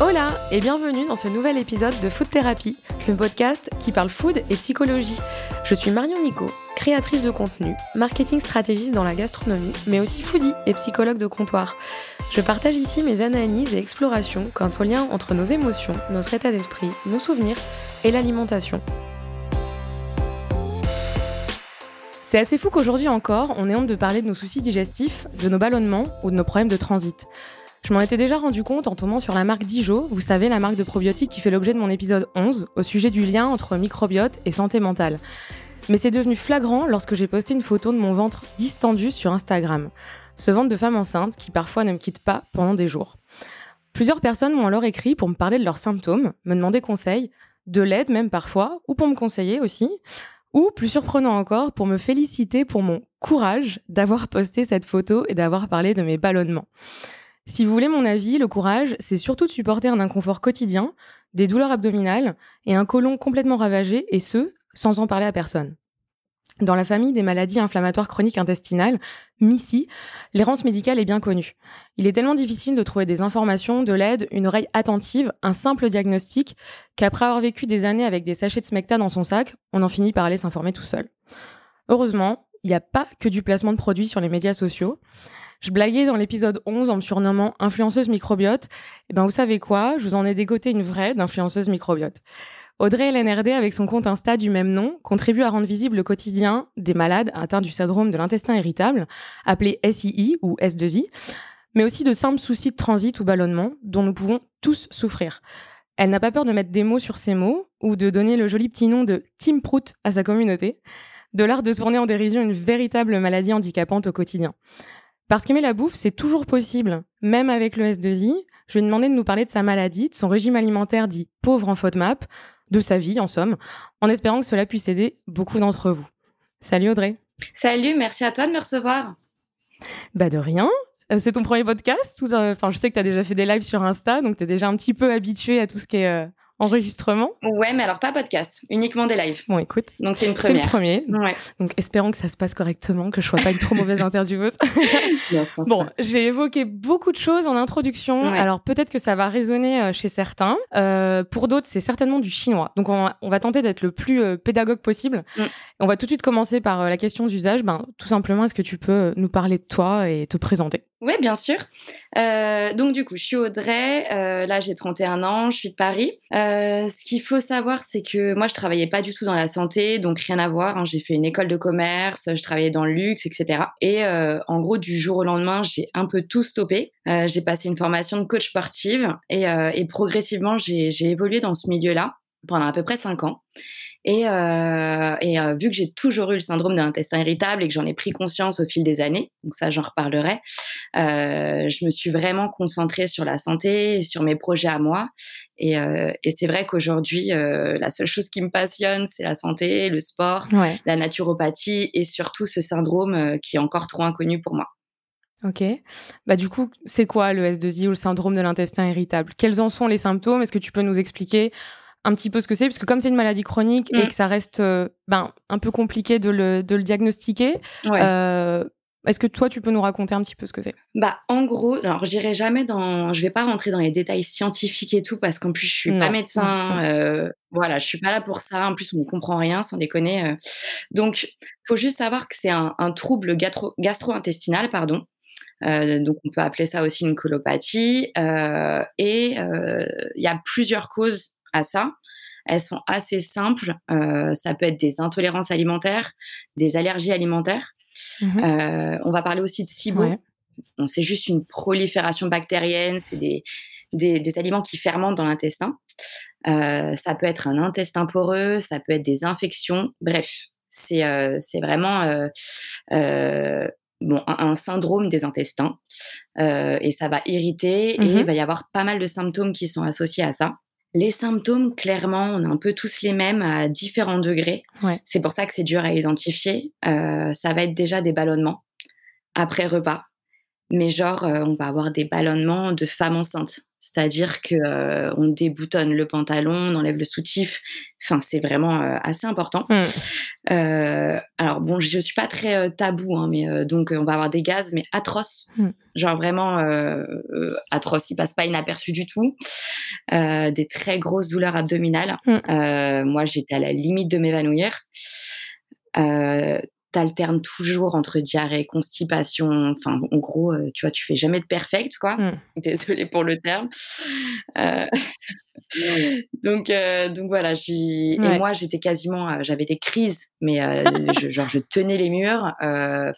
Hola et bienvenue dans ce nouvel épisode de Food Therapy, le podcast qui parle food et psychologie. Je suis Marion Nico, créatrice de contenu, marketing stratégiste dans la gastronomie, mais aussi foodie et psychologue de comptoir. Je partage ici mes analyses et explorations quant au lien entre nos émotions, notre état d'esprit, nos souvenirs et l'alimentation. C'est assez fou qu'aujourd'hui encore, on ait honte de parler de nos soucis digestifs, de nos ballonnements ou de nos problèmes de transit. Je m'en étais déjà rendu compte en tombant sur la marque Dijo, vous savez, la marque de probiotiques qui fait l'objet de mon épisode 11 au sujet du lien entre microbiote et santé mentale. Mais c'est devenu flagrant lorsque j'ai posté une photo de mon ventre distendu sur Instagram. Ce ventre de femme enceinte qui parfois ne me quitte pas pendant des jours. Plusieurs personnes m'ont alors écrit pour me parler de leurs symptômes, me demander conseil, de l'aide même parfois, ou pour me conseiller aussi, ou plus surprenant encore, pour me féliciter pour mon courage d'avoir posté cette photo et d'avoir parlé de mes ballonnements. Si vous voulez mon avis, le courage, c'est surtout de supporter un inconfort quotidien, des douleurs abdominales et un côlon complètement ravagé, et ce, sans en parler à personne. Dans la famille des maladies inflammatoires chroniques intestinales, MICI, l'errance médicale est bien connue. Il est tellement difficile de trouver des informations, de l'aide, une oreille attentive, un simple diagnostic, qu'après avoir vécu des années avec des sachets de smecta dans son sac, on en finit par aller s'informer tout seul. Heureusement, il n'y a pas que du placement de produits sur les médias sociaux. Je blaguais dans l'épisode 11 en me surnommant influenceuse microbiote. Eh ben, vous savez quoi? Je vous en ai dégoté une vraie d'influenceuse microbiote. Audrey LNRD, avec son compte Insta du même nom, contribue à rendre visible le quotidien des malades atteints du syndrome de l'intestin irritable, appelé SII ou S2I, mais aussi de simples soucis de transit ou ballonnement dont nous pouvons tous souffrir. Elle n'a pas peur de mettre des mots sur ces mots ou de donner le joli petit nom de Team Prout à sa communauté, de l'art de tourner en dérision une véritable maladie handicapante au quotidien. Parce qu'aimer la bouffe, c'est toujours possible, même avec le S2I. Je lui ai demandé de nous parler de sa maladie, de son régime alimentaire dit pauvre en FODMAP, de sa vie en somme, en espérant que cela puisse aider beaucoup d'entre vous. Salut Audrey. Salut, merci à toi de me recevoir. Bah de rien. Euh, c'est ton premier podcast euh, Enfin, je sais que tu as déjà fait des lives sur Insta, donc tu es déjà un petit peu habitué à tout ce qui est euh, enregistrement Ouais, mais alors pas podcast, uniquement des lives. Bon, écoute. Donc c'est une première. C'est le premier. Ouais. Donc espérons que ça se passe correctement, que je sois pas une trop mauvaise intervieweuse. bon, j'ai évoqué beaucoup de choses en introduction. Alors peut-être que ça va résonner euh, chez certains. Euh, pour d'autres, c'est certainement du chinois. Donc on va, on va tenter d'être le plus euh, pédagogue possible. Mm. On va tout de suite commencer par euh, la question d'usage. Ben, tout simplement, est-ce que tu peux nous parler de toi et te présenter? Oui, bien sûr. Donc du coup, je suis Audrey, là j'ai 31 ans, je suis de Paris. Euh, ce qu'il faut savoir, c'est que moi je travaillais pas du tout dans la santé, donc rien à voir. Hein. J'ai fait une école de commerce, je travaillais dans le luxe, etc. Et en gros, du jour au lendemain, j'ai un peu tout stoppé. j'ai passé une formation de coach sportive et progressivement, j'ai évolué dans ce milieu-là pendant à peu près 5 ans. Et, euh, et euh, vu que j'ai toujours eu le syndrome de l'intestin irritable et que j'en ai pris conscience au fil des années, donc ça j'en reparlerai, euh, je me suis vraiment concentrée sur la santé et sur mes projets à moi. Et, et c'est vrai qu'aujourd'hui, la seule chose qui me passionne, c'est la santé, le sport, la naturopathie et surtout ce syndrome qui est encore trop inconnu pour moi. Ok. Bah du coup, c'est quoi le S2I ou le syndrome de l'intestin irritable? Quels en sont les symptômes? Est-ce que tu peux nous expliquer un petit peu ce que c'est, parce que comme c'est une maladie chronique et mm. que ça reste euh, ben, un peu compliqué de le, de le diagnostiquer, euh, est-ce que toi, tu peux nous raconter un petit peu ce que c'est? Bah, en gros, alors j'irai jamais dans, je vais pas rentrer dans les détails scientifiques et tout parce qu'en plus je suis pas médecin, euh, voilà, je suis pas là pour ça. En plus, on ne comprend rien, sans déconner. Euh. Donc, faut juste savoir que c'est un, un, trouble gastro-intestinal, pardon. Euh, donc, on peut appeler ça aussi une colopathie. Et il y a plusieurs causes à ça. Elles sont assez simples. Euh, ça peut être des intolérances alimentaires, des allergies alimentaires. Mmh euh, on va parler aussi de SIBO. C'est juste une prolifération bactérienne. C'est des, des, aliments qui fermentent dans l'intestin. Euh, ça peut être un intestin poreux, ça peut être des infections. Bref, c'est vraiment bon, un, syndrome des intestins. et ça va irriter et il va y avoir pas mal de symptômes qui sont associés à ça. Les symptômes, clairement, on a un peu tous les mêmes à différents degrés. C'est pour ça que c'est dur à identifier. Euh, ça va être déjà des ballonnements après repas, mais genre, on va avoir des ballonnements de femmes enceintes. C'est-à-dire que euh, on déboutonne le pantalon, on enlève le soutif. Enfin, c'est vraiment euh, assez important. Mmh. Euh, alors bon, je suis pas très tabou, hein, mais donc on va avoir des gaz, mais atroces. Mmh. Genre vraiment atroces. Ils passent pas inaperçus du tout. des très grosses douleurs abdominales. Mmh. moi, j'étais à la limite de m'évanouir t'alternes toujours entre diarrhée, constipation. Enfin, en gros, euh, tu vois, tu fais jamais de perfect, quoi. Mmh. Désolée pour le terme. Euh, donc, euh, donc voilà. Et moi, j'étais quasiment, j'avais des crises, mais je, genre je tenais les murs,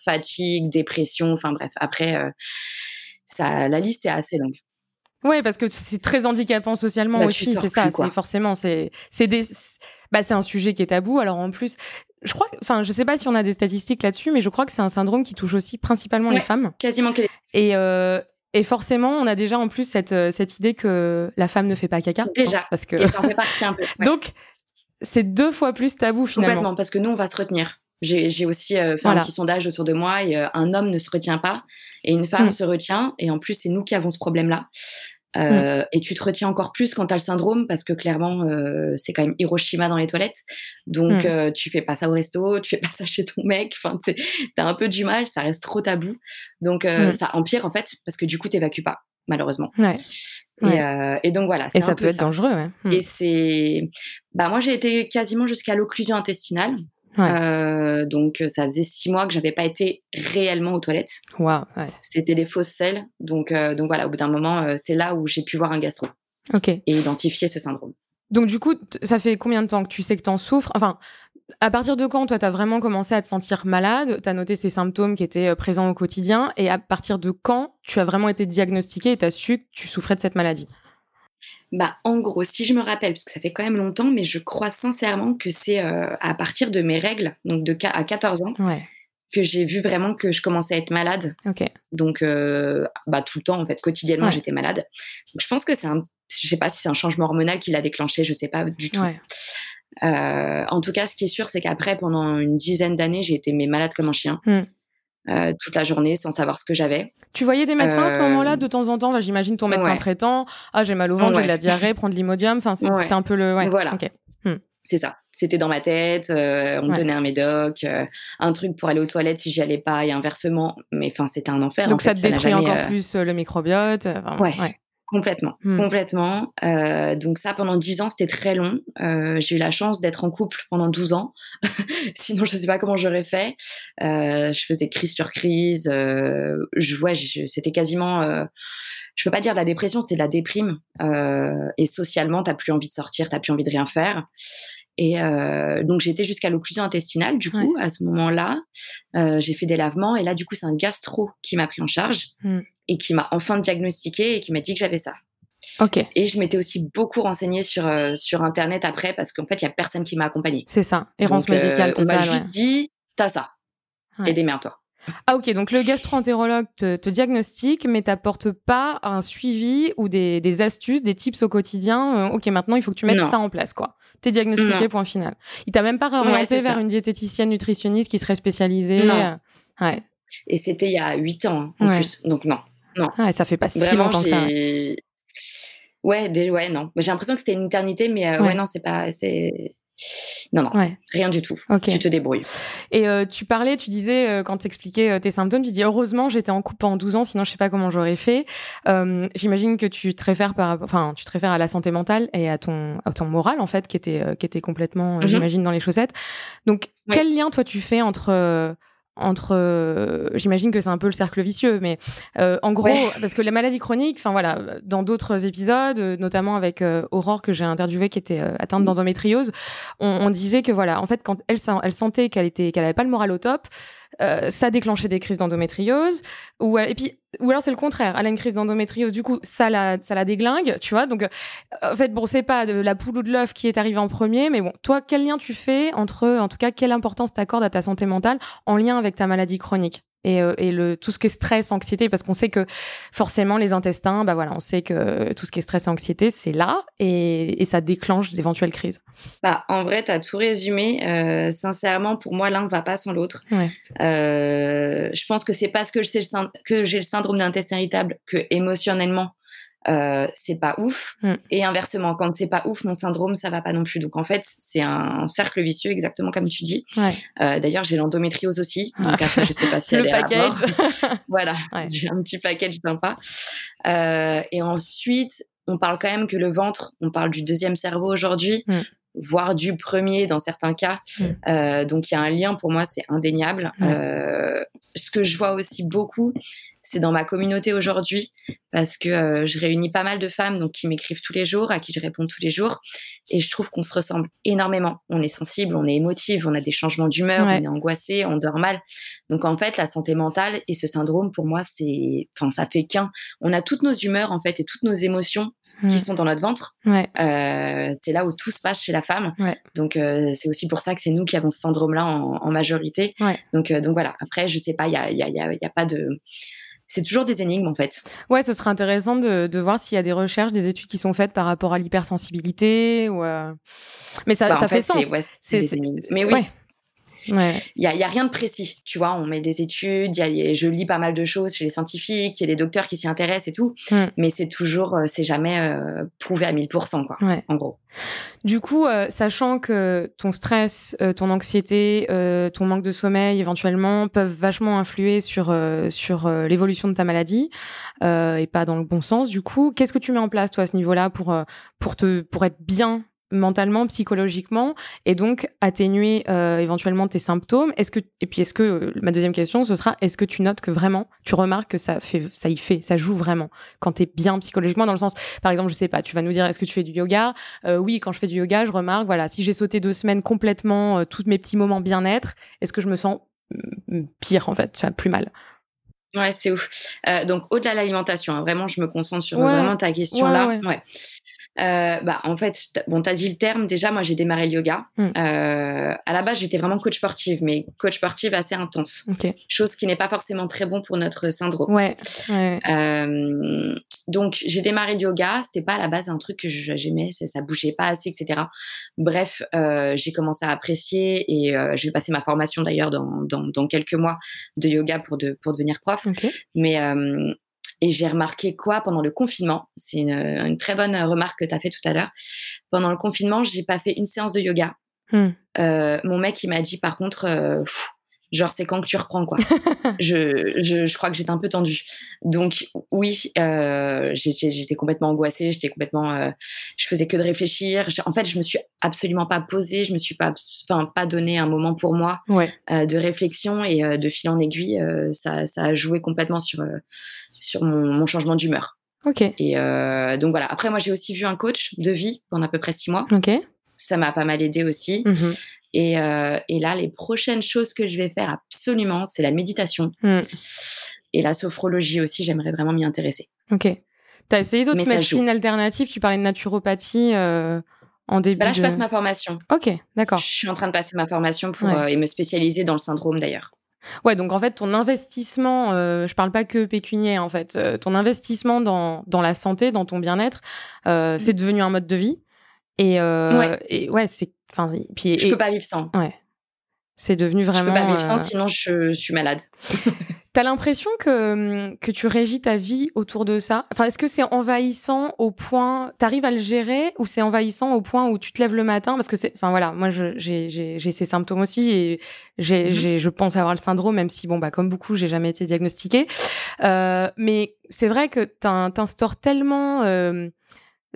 fatigue, dépression. Enfin bref. Après, ça, la liste est assez longue. Ouais, parce que c'est très handicapant socialement bah, aussi, c'est ça. C'est forcément, c'est c'est bah, c'est un sujet qui est tabou. Alors en plus, je crois, enfin, je sais pas si on a des statistiques là-dessus, mais je crois que c'est un syndrome qui touche aussi principalement les femmes. Quasiment que. Et, euh, et forcément, on a déjà en plus cette, euh, cette idée que la femme ne fait pas caca. Déjà. parce que. Et ça en fait partie un peu. Donc, c'est deux fois plus tabou finalement. Complètement, parce que nous, on va se retenir. J'ai aussi euh, fait un petit sondage autour de moi et un homme ne se retient pas et une femme mm. se retient. Et en plus, c'est nous qui avons ce problème-là. Mmh. Euh, et tu te retiens encore plus quand tu as le syndrome parce que clairement, euh, c'est quand même Hiroshima dans les toilettes. Donc, mmh. euh, tu fais pas ça au resto, tu fais pas ça chez ton mec. Enfin, tu as un peu du mal, ça reste trop tabou. Donc, mmh. ça empire en fait parce que du coup, tu n'évacues pas, malheureusement. Ouais. Et, donc voilà. Et ça peut être dangereux. Et c'est. Bah, moi, j'ai été quasiment jusqu'à l'occlusion intestinale. Euh, donc, ça faisait six mois que j'avais pas été réellement aux toilettes. Wow, C'était des fausses selles. Donc, euh, donc voilà, au bout d'un moment, euh, c'est là où j'ai pu voir un gastro. Ok. Et identifier ce syndrome. Donc, du coup, ça fait combien de temps que tu sais que tu en souffres? Enfin, à partir de quand, toi, tu as vraiment commencé à te sentir malade? Tu as noté ces symptômes qui étaient présents au quotidien? Et à partir de quand tu as vraiment été diagnostiqué et tu as su que tu souffrais de cette maladie? Bah, en gros, si je me rappelle, parce que ça fait quand même longtemps, mais je crois sincèrement que c'est euh, à partir de mes règles, donc de à 14 ans, que j'ai vu vraiment que je commençais à être malade. Donc, euh, bah, tout le temps, en fait, quotidiennement, j'étais malade. Donc, je pense que c'est un, je sais pas si c'est un changement hormonal qui l'a déclenché, je sais pas du tout. Euh, en tout cas, ce qui est sûr, c'est qu'après, pendant une dizaine d'années, j'ai été malade comme un chien. Mmh. Euh, toute la journée sans savoir ce que j'avais. Tu voyais des médecins à ce moment-là euh, de temps en temps? J'imagine ton médecin traitant. Ah, j'ai mal au ventre, j'ai de la diarrhée, prendre l'imodium. Enfin, c'était un peu le. Voilà. Hmm. C'est ça. C'était dans ma tête. Euh, on me donnait un médoc, un truc pour aller aux toilettes si j'y allais pas et inversement. Mais enfin, c'était un enfer. Donc ça te détruit encore plus le microbiote. ouais. Complètement, mmh. complètement. Euh, donc ça, pendant 10 ans, c'était très long. Euh, j'ai eu la chance d'être en couple pendant 12 ans. Sinon, je ne sais pas comment j'aurais fait. Euh, je faisais crise sur crise. je, ouais, c'était quasiment... je peux pas dire de la dépression, c'était de la déprime. et socialement, tu n'as plus envie de sortir, tu n'as plus envie de rien faire. Et donc j'étais jusqu'à l'occlusion intestinale du coup à ce moment-là. j'ai fait des lavements et là du coup c'est un gastro qui m'a pris en charge. Mmh et qui m'a enfin diagnostiqué et qui m'a dit que j'avais ça. Ok. Et je m'étais aussi beaucoup renseignée sur, euh, sur Internet après parce qu'en fait, il n'y a personne qui m'a accompagnée. C'est ça, errance médicale totale. On m'a juste dit, t'as ça. Et démerde-toi. Ah ok, donc le gastro-entérologue te, diagnostique, mais t'apporte pas un suivi ou des, des, astuces, des tips au quotidien. Euh, ok, maintenant il faut que tu mettes ça en place, quoi. T'es diagnostiqué, point final. Il t'a même pas réorienté vers une diététicienne nutritionniste qui serait spécialisée. Non. Euh, ouais. Et c'était il y a 8 ans hein, en plus, donc non. Non. Ah, ça fait pas si longtemps que ça. Ouais, des... ouais, non. J'ai l'impression que c'était une éternité, mais euh, ouais. non, c'est pas. C'est... Non, non, rien du tout. Tu te débrouilles. Et euh, tu parlais, tu disais, euh, quand tu expliquais tes symptômes, tu dis heureusement j'étais en couple pendant 12 ans, sinon je sais pas comment j'aurais fait. J'imagine que tu te, réfères par, enfin, tu te réfères à la santé mentale et à ton, à ton moral, en fait, qui était, qui était complètement, mm-hmm. j'imagine, dans les chaussettes. Donc, quel lien, toi, tu fais entre entre euh, j'imagine que c'est un peu le cercle vicieux mais euh, en gros parce que les maladies chroniques enfin voilà dans d'autres épisodes notamment avec euh, Aurore que j'ai interviewée qui était atteinte d'endométriose on, on, disait que voilà en fait quand elle elle sentait qu'elle était qu'elle avait pas le moral au top euh, ça déclenchait des crises d'endométriose. Ou, et puis, ou alors c'est le contraire. Elle a une crise d'endométriose, du coup, ça la, ça la déglingue, tu vois. Donc, euh, en fait, bon, c'est pas de la poule ou de l'œuf qui est arrivé en premier, mais bon, toi, quel lien tu fais entre, en tout cas, quelle importance t'accordes à ta santé mentale en lien avec ta maladie chronique? Et, et le, tout ce qui est stress, anxiété, parce qu'on sait que forcément les intestins, bah voilà, on sait que tout ce qui est stress et anxiété, c'est là et, et, ça déclenche d'éventuelles crises. Bah, en vrai, tu as tout résumé. sincèrement, pour moi, l'un ne va pas sans l'autre. je pense que c'est parce que j'ai le, le syndrome d'intestin irritable que émotionnellement, euh, c'est pas ouf. Mm. Et inversement, quand c'est pas ouf, mon syndrome, ça va pas non plus. Donc en fait, c'est un cercle vicieux, exactement comme tu dis. Euh, d'ailleurs, j'ai l'endométriose aussi. Donc après, je sais pas si Le package. voilà, j'ai un petit package sympa. Euh, et ensuite, on parle quand même que le ventre, on parle du deuxième cerveau aujourd'hui. Mm. voire du premier dans certains cas. Mm. donc il y a un lien pour moi, c'est indéniable. ce que je vois aussi beaucoup, c'est dans ma communauté aujourd'hui parce que euh, je réunis pas mal de femmes donc qui m'écrivent tous les jours, à qui je réponds tous les jours, et je trouve qu'on se ressemble énormément. On est sensible, on est émotive, on a des changements d'humeur, on est angoissé, on dort mal. Donc en fait, la santé mentale et ce syndrome, pour moi, c'est, enfin, ça fait qu'un. On a toutes nos humeurs en fait et toutes nos émotions qui mmh. sont dans notre ventre. Euh, c'est là où tout se passe chez la femme. Donc euh, c'est aussi pour ça que c'est nous qui avons ce syndrome-là en, majorité. Donc donc voilà. Après, je sais pas, il y a, y, a, y a pas de c'est toujours des énigmes en fait. Ouais, ce serait intéressant de, de voir s'il y a des recherches, des études qui sont faites par rapport à l'hypersensibilité. Ou euh, Mais ça, bah, ça fait, sens. C'est, des énigmes. Mais oui, il n'y a, y a, rien de précis, tu vois. On met des études, y a, je lis pas mal de choses chez les scientifiques, il y a des docteurs qui s'y intéressent et tout. Mm. Mais c'est toujours, euh, c'est jamais euh, prouvé à 1000%, quoi, en gros. Du coup, euh, sachant que ton stress, ton anxiété, ton manque de sommeil éventuellement peuvent vachement influer sur, sur l'évolution de ta maladie et pas dans le bon sens, du coup, qu'est-ce que tu mets en place, toi, à ce niveau-là pour, pour, te, pour être bien mentalement, psychologiquement, et donc atténuer euh, éventuellement tes symptômes. Est-ce que et puis est-ce que euh, ma deuxième question ce sera est-ce que tu notes que vraiment tu remarques que ça fait ça y fait ça joue vraiment quand tu es bien psychologiquement dans le sens par exemple je sais pas tu vas nous dire est-ce que tu fais du yoga? Euh, oui quand je fais du yoga je remarque voilà si j'ai sauté deux semaines complètement tous mes petits moments bien-être est-ce que je me sens mm, pire en fait tu vois, plus mal? Ouais, c'est ouf. donc, au-delà de l'alimentation, hein, vraiment, je me concentre sur vraiment ta question là. ouais. Euh, bah, en fait, bon, tu as dit le terme. Déjà, moi, j'ai démarré le yoga. Mm. Euh, à la base, j'étais vraiment coach sportive, mais coach sportive assez intense. Chose qui n'est pas forcément très bon pour notre syndrome. Ouais. Euh, donc, j'ai démarré le yoga. C'était pas à la base un truc que j'aimais. Ça, ça bougeait pas assez, etc. Bref, j'ai commencé à apprécier et je vais passer ma formation d'ailleurs dans, dans, dans, quelques mois de yoga pour, de, pour devenir prof. Mais et j'ai remarqué quoi pendant le confinement C'est une, très bonne remarque que tu as fait tout à l'heure. Pendant le confinement, j'ai pas fait une séance de yoga. Hmm. Euh, mon mec, il m'a dit par contre, euh, genre c'est quand que tu reprends quoi. je, je, je, crois que j'étais un peu tendue. Donc oui, euh, j'étais complètement angoissée, j'étais complètement, euh, je faisais que de réfléchir. En fait, je me suis absolument pas posée, je me suis pas, enfin pas donné un moment pour moi euh, de réflexion et de fil en aiguille, ça, ça a joué complètement sur sur mon, changement d'humeur. Ok. Et euh, donc voilà. Après, moi, j'ai aussi vu un coach de vie pendant à peu près six mois. Ok. Ça m'a pas mal aidé aussi. Mhm. Et, euh, et, là, les prochaines choses que je vais faire absolument, c'est la méditation. Mm. Et la sophrologie aussi, j'aimerais vraiment m'y intéresser. Ok. Tu as essayé d'autres médecines alternatives? Tu parlais de naturopathie euh, en début bah Là, je passe ma formation. Ok, d'accord. Je suis en train de passer ma formation pour, et me spécialiser dans le syndrome d'ailleurs. Ouais, donc en fait, ton investissement, euh, je parle pas que pécunier, en fait, euh, ton investissement dans, dans la santé, dans ton bien-être, euh, c'est devenu un mode de vie. Et, ouais. et ouais, c'est. Enfin, puis. Je peux pas vivre sans. Ouais. C'est devenu vraiment. Je peux pas vivre sans, sinon je, je suis malade. T'as l'impression que, hum, que tu régis ta vie autour de ça? Enfin, est-ce que c'est envahissant au point, t'arrives à le gérer ou c'est envahissant au point où tu te lèves le matin? Parce que c'est, enfin voilà, moi j'ai ces symptômes aussi et j'ai, mmh je pense avoir le syndrome, même si bon bah comme beaucoup, j'ai jamais été diagnostiquée. Euh, mais c'est vrai que t'installes tellement euh,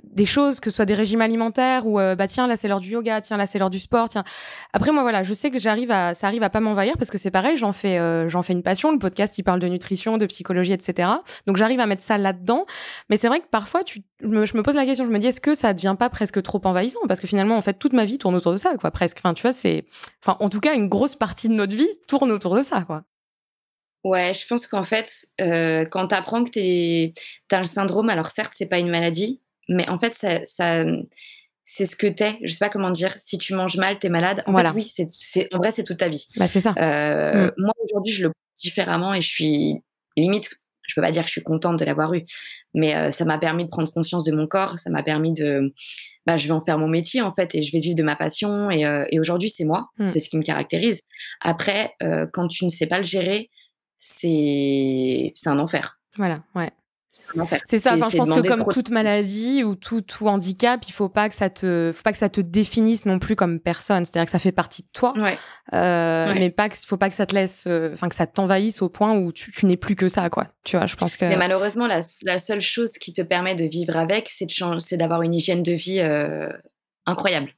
des choses, que ce soit des régimes alimentaires ou euh, bah tiens là c'est l'heure du yoga, tiens là c'est l'heure du sport, tiens. Après moi voilà, je sais que j'arrive ça arrive à pas m'envahir parce que c'est pareil, j'en fais euh, j'en fais une passion. Le podcast il parle de nutrition, de psychologie, etc. Donc j'arrive à mettre ça là-dedans. Mais c'est vrai que parfois tu je me pose la question, je me dis est-ce que ça devient pas presque trop envahissant? Parce que finalement en fait toute ma vie tourne autour de ça quoi presque. Enfin tu vois c'est enfin en tout cas une grosse partie de notre vie tourne autour de ça quoi. Ouais, je pense qu'en fait, euh, quand tu apprends que tu as le syndrome, alors certes, c'est pas une maladie, mais en fait, ça, ça c'est ce que t'es. Je sais pas comment dire. Si tu manges mal, t'es malade. En fait, oui, c'est, en vrai, c'est toute ta vie. Bah, c'est ça. Euh, mm. Moi, aujourd'hui, je le différemment et je suis limite je peux pas dire que je suis contente de l'avoir eu, mais ça m'a permis de prendre conscience de mon corps, ça m'a permis de, bah, je vais en faire mon métier en fait et je vais vivre de ma passion et, et aujourd'hui c'est moi, mmh. c'est ce qui me caractérise. Après, quand tu ne sais pas le gérer, c'est c'est un enfer. Voilà, ouais. C'est ça. je pense que comme toute maladie ou tout, tout, handicap, il faut pas que ça te, faut pas que ça te définisse non plus comme personne. C'est-à-dire que ça fait partie de toi, euh, mais pas faut pas que ça te laisse, euh, enfin que ça t'envahisse au point où tu, n'es plus que ça, quoi. Tu vois, je pense que. Mais malheureusement, la, seule chose qui te permet de vivre avec, c'est d'avoir une hygiène de vie euh, incroyable.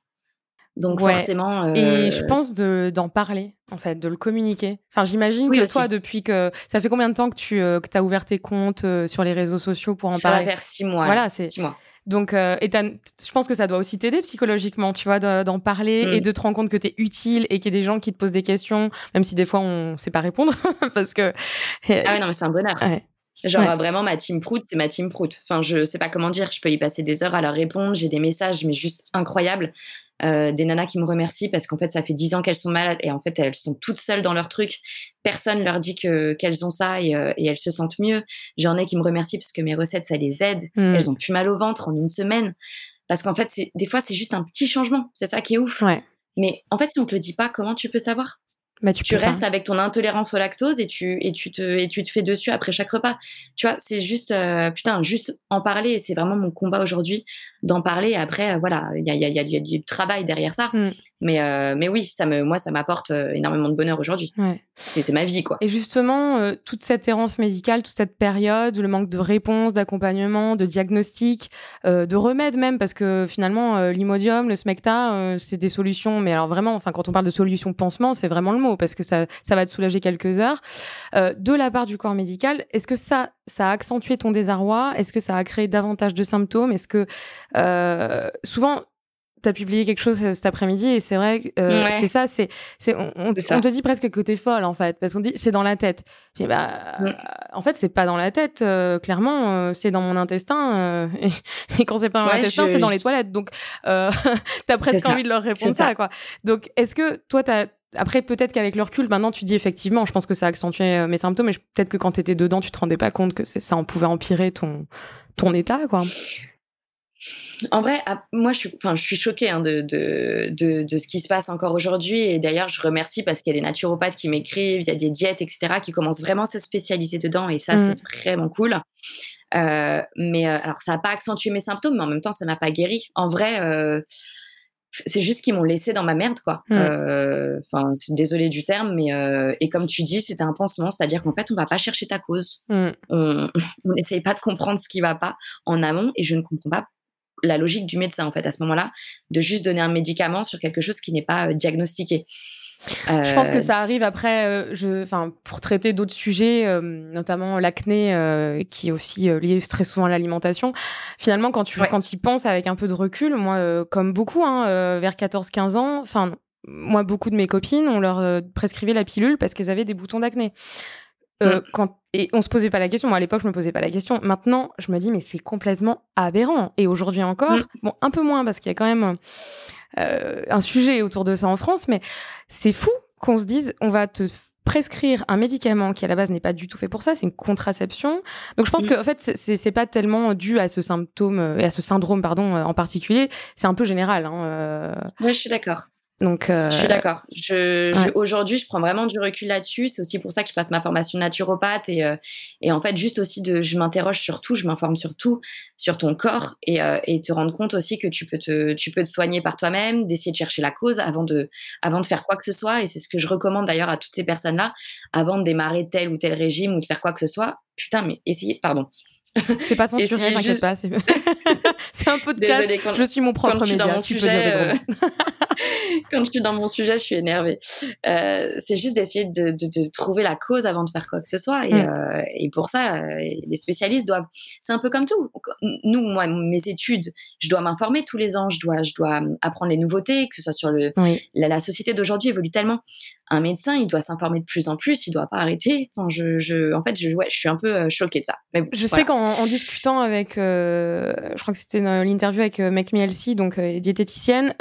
Donc forcément. Euh... Et je pense d'en parler, en fait, de le communiquer. Enfin, j'imagine que toi, depuis que. Ça fait combien de temps que tu euh, que as ouvert tes comptes euh, sur les réseaux sociaux pour en parler? Ça six mois. Voilà, c'est. Six mois. Donc, et je pense que ça doit aussi t'aider psychologiquement, tu vois, d'en parler et mm. de te rendre compte que tu es utile et qu'il y a des gens qui te posent des questions, même si des fois on sait pas répondre, parce que. Ah ouais, non, mais c'est un bonheur. Genre vraiment ma team prout, c'est ma team prout. Enfin, je sais pas comment dire, je peux y passer des heures à leur répondre. J'ai des messages, mais juste incroyables. Euh, des nanas qui me remercient parce qu'en fait, ça fait dix ans qu'elles sont malades et en fait, elles sont toutes seules dans leur truc. Personne leur dit que qu'elles ont ça et, euh, et, elles se sentent mieux. J'en ai qui me remercient parce que mes recettes, ça les aide. Mmh. Elles ont plus mal au ventre en une semaine. Parce qu'en fait, c'est des fois, c'est juste un petit changement. C'est ça qui est ouf. Ouais. Mais en fait, si on te le dit pas, comment tu peux savoir? Bah, tu, restes avec ton intolérance au lactose et tu, et, tu te, et tu te fais dessus après chaque repas. Tu vois, c'est juste, euh, putain, juste en parler. C'est vraiment mon combat aujourd'hui d'en parler. Après, euh, voilà, il y a, y, a, y a, du travail derrière ça. Mm. Mais, euh, mais oui, ça me, moi, ça m'apporte énormément de bonheur aujourd'hui. Ouais. C'est ma vie, quoi. Et justement, toute cette errance médicale, toute cette période, le manque de réponse, d'accompagnement, de diagnostic, de remède même, parce que finalement, l'imodium, le smecta, c'est des solutions. Mais alors vraiment, enfin, quand on parle de solutions pansement, c'est vraiment le mot parce que ça, ça va te soulager quelques heures. Euh, de la part du corps médical, est-ce que ça, ça a accentué ton désarroi? Est-ce que ça a créé davantage de symptômes? Est-ce que euh, souvent tu as publié quelque chose cet après-midi et c'est vrai, euh, c'est ça, c'est, c'est, on, te dit presque que t'es folle en fait, parce qu'on dit c'est dans la tête. bah, mm. en fait, c'est pas dans la tête, clairement, c'est dans mon intestin, et, quand c'est pas dans l'intestin, c'est dans les toilettes. Donc, euh, t'as presque envie de leur répondre ça. ça. quoi. Donc, est-ce que toi, t'as après, peut-être qu'avec le recul, maintenant, tu dis effectivement, je pense que ça a accentué euh, mes symptômes, mais peut-être que quand tu étais dedans, tu te rendais pas compte que ça en pouvait empirer ton, ton état, quoi. En vrai, ah, moi, je suis, enfin, je suis choquée hein, de, de, de, ce qui se passe encore aujourd'hui. Et d'ailleurs, je remercie parce qu'il y a des naturopathes qui m'écrivent, il y a des diètes, etc., qui commencent vraiment à se spécialiser dedans. Et ça, mmh. c'est vraiment cool. Euh, mais euh, alors, ça n'a pas accentué mes symptômes, mais en même temps, ça m'a pas guéri. En vrai, c'est juste qu'ils m'ont laissé dans ma merde, quoi. Mm. Euh, enfin, désolé du terme, mais euh, et comme tu dis, c'était un pansement, c'est-à-dire qu'en fait, on va pas chercher ta cause. Mm. On n'essaye pas de comprendre ce qui va pas en amont, et je ne comprends pas la logique du médecin, en fait, à ce moment-là, de juste donner un médicament sur quelque chose qui n'est pas euh, diagnostiqué. Je pense que euh, ça arrive après, euh, je, enfin, pour traiter d'autres sujets, euh, notamment l'acné, qui est aussi lié très souvent à l'alimentation. Finalement, quand tu, quand tu y penses avec un peu de recul, moi, comme beaucoup, hein, vers 14-15 ans, enfin, moi, beaucoup de mes copines, on leur prescrivait la pilule parce qu'elles avaient des boutons d'acné. Mm. quand et on se posait pas la question. Moi, à l'époque, je me posais pas la question. Maintenant, je me dis, mais c'est complètement aberrant. Et aujourd'hui encore, mm. bon, un peu moins parce qu'il y a quand même euh, un sujet autour de ça en France, mais c'est fou qu'on se dise on va te prescrire un médicament qui à la base n'est pas du tout fait pour ça, c'est une contraception. Donc je pense mm. que en fait c'est pas tellement dû à ce symptôme et à ce syndrome pardon en particulier, c'est un peu général. Hein, euh... je suis d'accord. Donc, Je suis euh, d'accord. Je, Aujourd'hui, je prends vraiment du recul là-dessus. C'est aussi pour ça que je passe ma formation naturopathe. Et, euh, et en fait, juste aussi, de, je m'interroge sur tout, je m'informe sur tout, sur ton corps. Et, euh, et, te rendre compte aussi que tu peux te, tu peux te soigner par toi-même, d'essayer de chercher la cause avant de, avant de faire quoi que ce soit. Et c'est ce que je recommande d'ailleurs à toutes ces personnes-là, avant de démarrer tel ou tel régime ou de faire quoi que ce soit. Putain, mais essayez, pardon. C'est pas censuré, t'inquiète pas. C'est un podcast. Désolée, je suis mon propre média. Tu peux dire des quand je suis dans mon sujet, je suis énervée. Euh, c'est juste d'essayer de, de, de, trouver la cause avant de faire quoi que ce soit. Et, mm. euh, et pour ça, euh, les spécialistes doivent. C'est un peu comme tout. Nous, moi, mes études, je dois m'informer tous les ans. Je dois, je dois apprendre les nouveautés, que ce soit sur le. La, la, société d'aujourd'hui évolue tellement. Un médecin, il doit s'informer de plus en plus. Il doit pas arrêter. Enfin, je, je en fait, je, ouais, je suis un peu euh, choquée de ça. Mais je sais qu'en en discutant avec, euh, je crois que c'était l'interview avec Mac Mielsi, donc diététicienne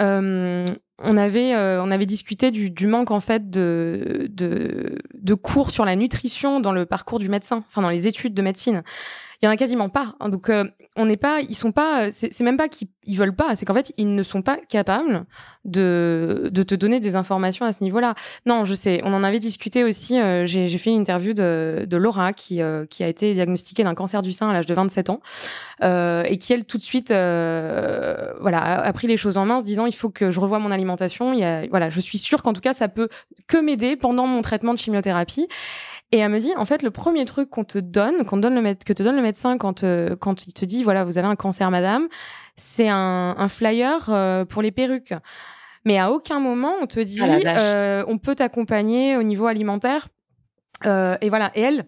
on avait, on avait discuté du, du, manque en fait de, de, de cours sur la nutrition dans le parcours du médecin, enfin dans les études de médecine il y en a quasiment pas. Hein. Donc euh, on n'est pas, ils sont pas, c'est même pas qu'ils ils veulent pas, c'est qu'en fait ils ne sont pas capables de de te donner des informations à ce niveau-là. Non, je sais, on en avait discuté aussi. Euh, j'ai fait une interview de, de Laura qui euh, qui a été diagnostiquée d'un cancer du sein à l'âge de 27 ans et qui elle tout de suite voilà a, pris les choses en main, se disant il faut que je revoie mon alimentation. Il y a, voilà, je suis sûre qu'en tout cas ça peut que m'aider pendant mon traitement de chimiothérapie. Et elle me dit, en fait, le premier truc qu'on te donne, qu'on donne le que te donne le médecin quand euh, quand il te dit, voilà, vous avez un cancer, madame, c'est un, un flyer euh, pour les perruques. Mais à aucun moment on te dit, ah euh, on peut t'accompagner au niveau alimentaire. et voilà. Et elle,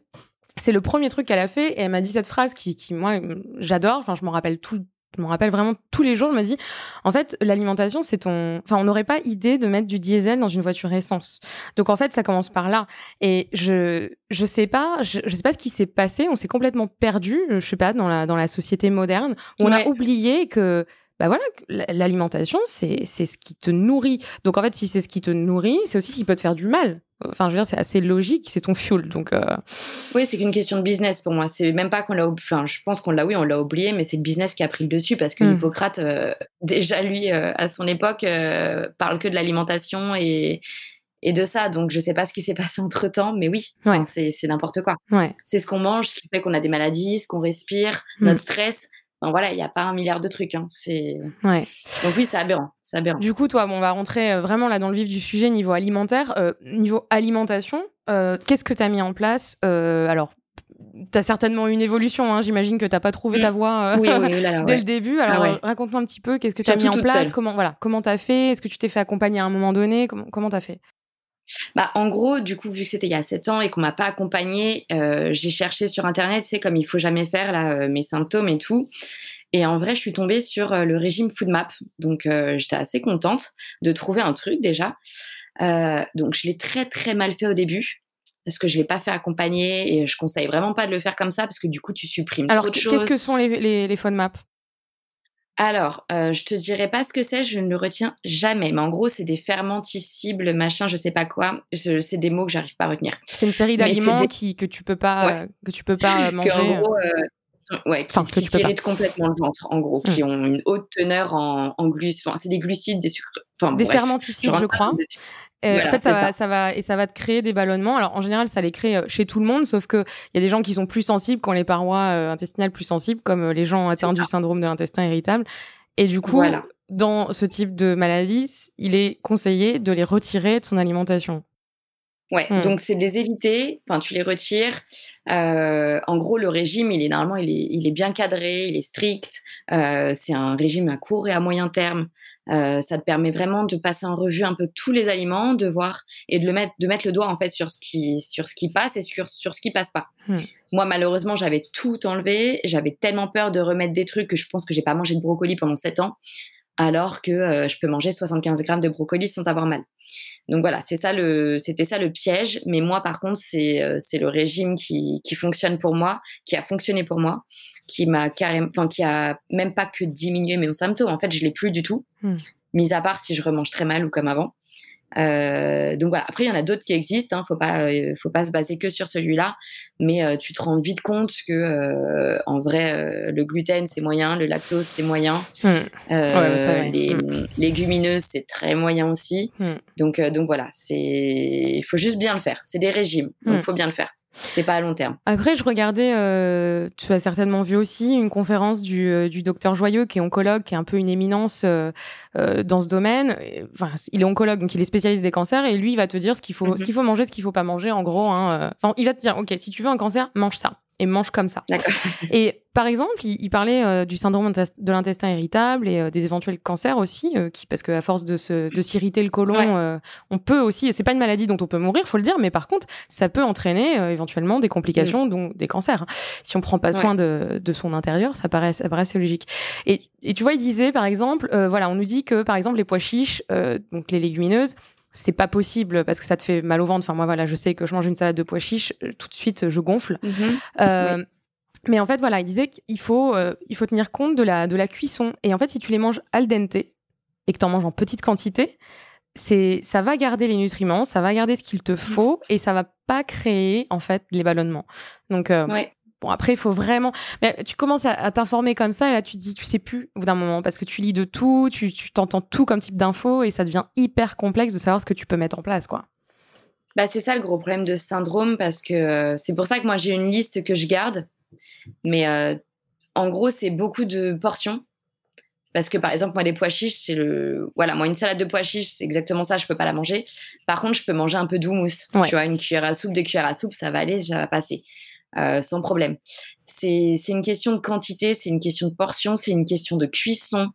c'est le premier truc qu'elle a fait. Et elle m'a dit cette phrase qui, qui moi, j'adore. Enfin, je m'en rappelle tout, je me rappelle vraiment tous les jours, je me dis, en fait, l'alimentation, c'est ton. Enfin, on n'aurait pas idée de mettre du diesel dans une voiture essence. Donc, en fait, ça commence par là. Et je, je sais pas, je, je sais pas ce qui s'est passé. On s'est complètement perdu, je sais pas, dans la, dans la société moderne. Où on a oublié que bah voilà, l'alimentation, c'est ce qui te nourrit. Donc en fait, si c'est ce qui te nourrit, c'est aussi ce qui peut te faire du mal. Enfin, je veux dire, c'est assez logique, c'est ton fuel. Donc euh. oui, c'est qu'une question de business pour moi. C'est même pas qu'on l'a, enfin, je pense qu'on l'a, oui, on l'a oublié, mais c'est le business qui a pris le dessus parce que mmh. Hippocrate, euh, déjà lui, euh, à son époque, parle que de l'alimentation et et de ça. Donc, je sais pas ce qui s'est passé entre temps, mais oui, c'est, c'est n'importe quoi. Ouais. C'est ce qu'on mange, ce qui fait qu'on a des maladies, ce qu'on respire, mmh. notre stress. Donc voilà, il n'y a pas un milliard de trucs. Hein. C'est... Ouais. Donc oui, c'est aberrant, c'est aberrant. Du coup, toi, bon, on va rentrer euh, vraiment là dans le vif du sujet niveau alimentaire. Euh, niveau alimentation, euh, qu'est-ce que tu as mis en place Alors, tu as certainement une évolution. Hein. J'imagine que tu n'as pas trouvé ta mm. voie oui, oui, dès le début. Alors, ah raconte-moi un petit peu, qu'est-ce que tu as mis en place Comment voilà, comment tu as fait Est-ce que tu t'es fait accompagner à un moment donné Comment tu as fait? Bah, en gros, du coup, vu que c'était il y a 7 ans et qu'on m'a pas accompagnée, euh, j'ai cherché sur Internet, c'est comme il faut jamais faire là, euh, mes symptômes et tout. Et en vrai, je suis tombée sur euh, le régime FoodMap. Donc, j'étais assez contente de trouver un truc déjà. donc, je l'ai très, très mal fait au début parce que je l'ai pas fait accompagner et je conseille vraiment pas de le faire comme ça parce que du coup, tu supprimes Alors, trop de choses. qu'est-ce que sont les, les, les FoodMap alors, euh, je te dirai pas ce que c'est, je ne le retiens jamais. Mais en gros, c'est des fermenticibles, machin, je sais pas quoi. C'est des mots que j'arrive pas à retenir. C'est une série d'aliments qui que tu peux pas que tu peux pas manger. en gros, euh, ouais, qui, qui t'irritent complètement le ventre, en gros, qui mmh. ont une haute teneur en, en glucides. Enfin, c'est des glucides, des sucres. Enfin, des fermenticides, je crois. Euh, en fait, ça va, ça. va, et ça va te créer des ballonnements. Alors, en général, ça les crée euh, chez tout le monde, sauf que il y a des gens qui sont plus sensibles quand les parois euh, intestinales plus sensibles, comme les gens atteints du syndrome de l'intestin irritable. Et du coup, dans ce type de maladie, il est conseillé de les retirer de son alimentation. Ouais, mmh. donc c'est des évités, enfin tu les retires. Euh, en gros, le régime, il est normalement, il est, il est bien cadré, il est strict. Euh, c'est un régime à court et à moyen terme. Euh, ça te permet vraiment de passer en revue un peu tous les aliments, de voir et de le mettre, de mettre le doigt en fait sur ce qui, sur ce qui passe et sur, sur ce qui passe pas. Mmh. Moi, malheureusement, j'avais tout enlevé. J'avais tellement peur de remettre des trucs que je pense que j'ai pas mangé de brocoli pendant 7 ans alors que je peux manger 75 grammes de brocoli sans avoir mal. Donc voilà, c'est ça le, c'était ça le piège. Mais moi, par contre, c'est euh, c'est le régime qui, qui fonctionne pour moi, qui a fonctionné pour moi, qui m'a carrément, enfin qui a même pas que diminué mes symptômes. En fait, je l'ai plus du tout. Mmh. Mis à part si je remange très mal ou comme avant. Euh, donc voilà. Après, il y en a d'autres qui existent. Hein. Faut pas, euh, faut pas se baser que sur celui-là. Mais euh, tu te rends vite compte que, euh, en vrai, euh, le gluten c'est moyen, le lactose c'est moyen, mmh. ouais, les mmh. légumineuses c'est très moyen aussi. Mmh. Donc, donc voilà. C'est, il faut juste bien le faire. C'est des régimes, donc il faut bien le faire. C'est pas à long terme. Après, je regardais, euh, tu as certainement vu aussi une conférence du, euh, du docteur Joyeux, qui est oncologue, qui est un peu une éminence euh, dans ce domaine. Enfin, il est oncologue, donc il est spécialiste des cancers, et lui, il va te dire ce qu'il faut, ce mhm. qu'il faut manger, ce qu'il faut pas manger, en gros. Hein. Enfin, il va te dire, ok, si tu veux un cancer, mange ça et mange comme ça. Et par exemple, il, parlait euh, du syndrome de l'intestin irritable et euh, des éventuels cancers aussi, euh, qui parce qu'à force de de s'irriter le côlon, on peut aussi. C'est pas une maladie dont on peut mourir, faut le dire, mais par contre, ça peut entraîner éventuellement des complications, mm. donc des cancers. Si on prend pas soin de, de, son intérieur, ça paraît, ça paraît assez logique. Et, et tu vois, il disait par exemple, voilà, on nous dit que par exemple les pois chiches, donc les légumineuses, c'est pas possible parce que ça te fait mal au ventre. Enfin, moi, voilà, je sais que je mange une salade de pois chiches, euh, tout de suite, je gonfle. Mhm. Euh, mais en fait, voilà, il disait qu'il faut, euh, il faut tenir compte de la, de la cuisson. Et en fait, si tu les manges al dente, et que tu en manges en petite quantité, c'est ça va garder les nutriments, ça va garder ce qu'il te faut et ça va pas créer en fait les ballonnements. Donc euh, bon après il faut vraiment mais tu commences à, t'informer comme ça et là tu te dis tu sais plus au bout d'un moment parce que tu lis de tout, tu tu t'entends tout comme type d'infos et ça devient hyper complexe de savoir ce que tu peux mettre en place quoi. Bah c'est ça le gros problème de ce syndrome parce que euh, c'est pour ça que moi j'ai une liste que je garde mais euh, en gros c'est beaucoup de portions parce que par exemple, moi, des pois chiches, c'est le. Voilà, moi, une salade de pois chiches, c'est exactement ça, je peux pas la manger. Par contre, je peux manger un peu d'houmous. Tu vois, une cuillère à soupe, deux cuillères à soupe, ça va aller, ça va passer. Euh, sans problème. C'est une question de quantité, c'est une question de portion, c'est une question de cuisson.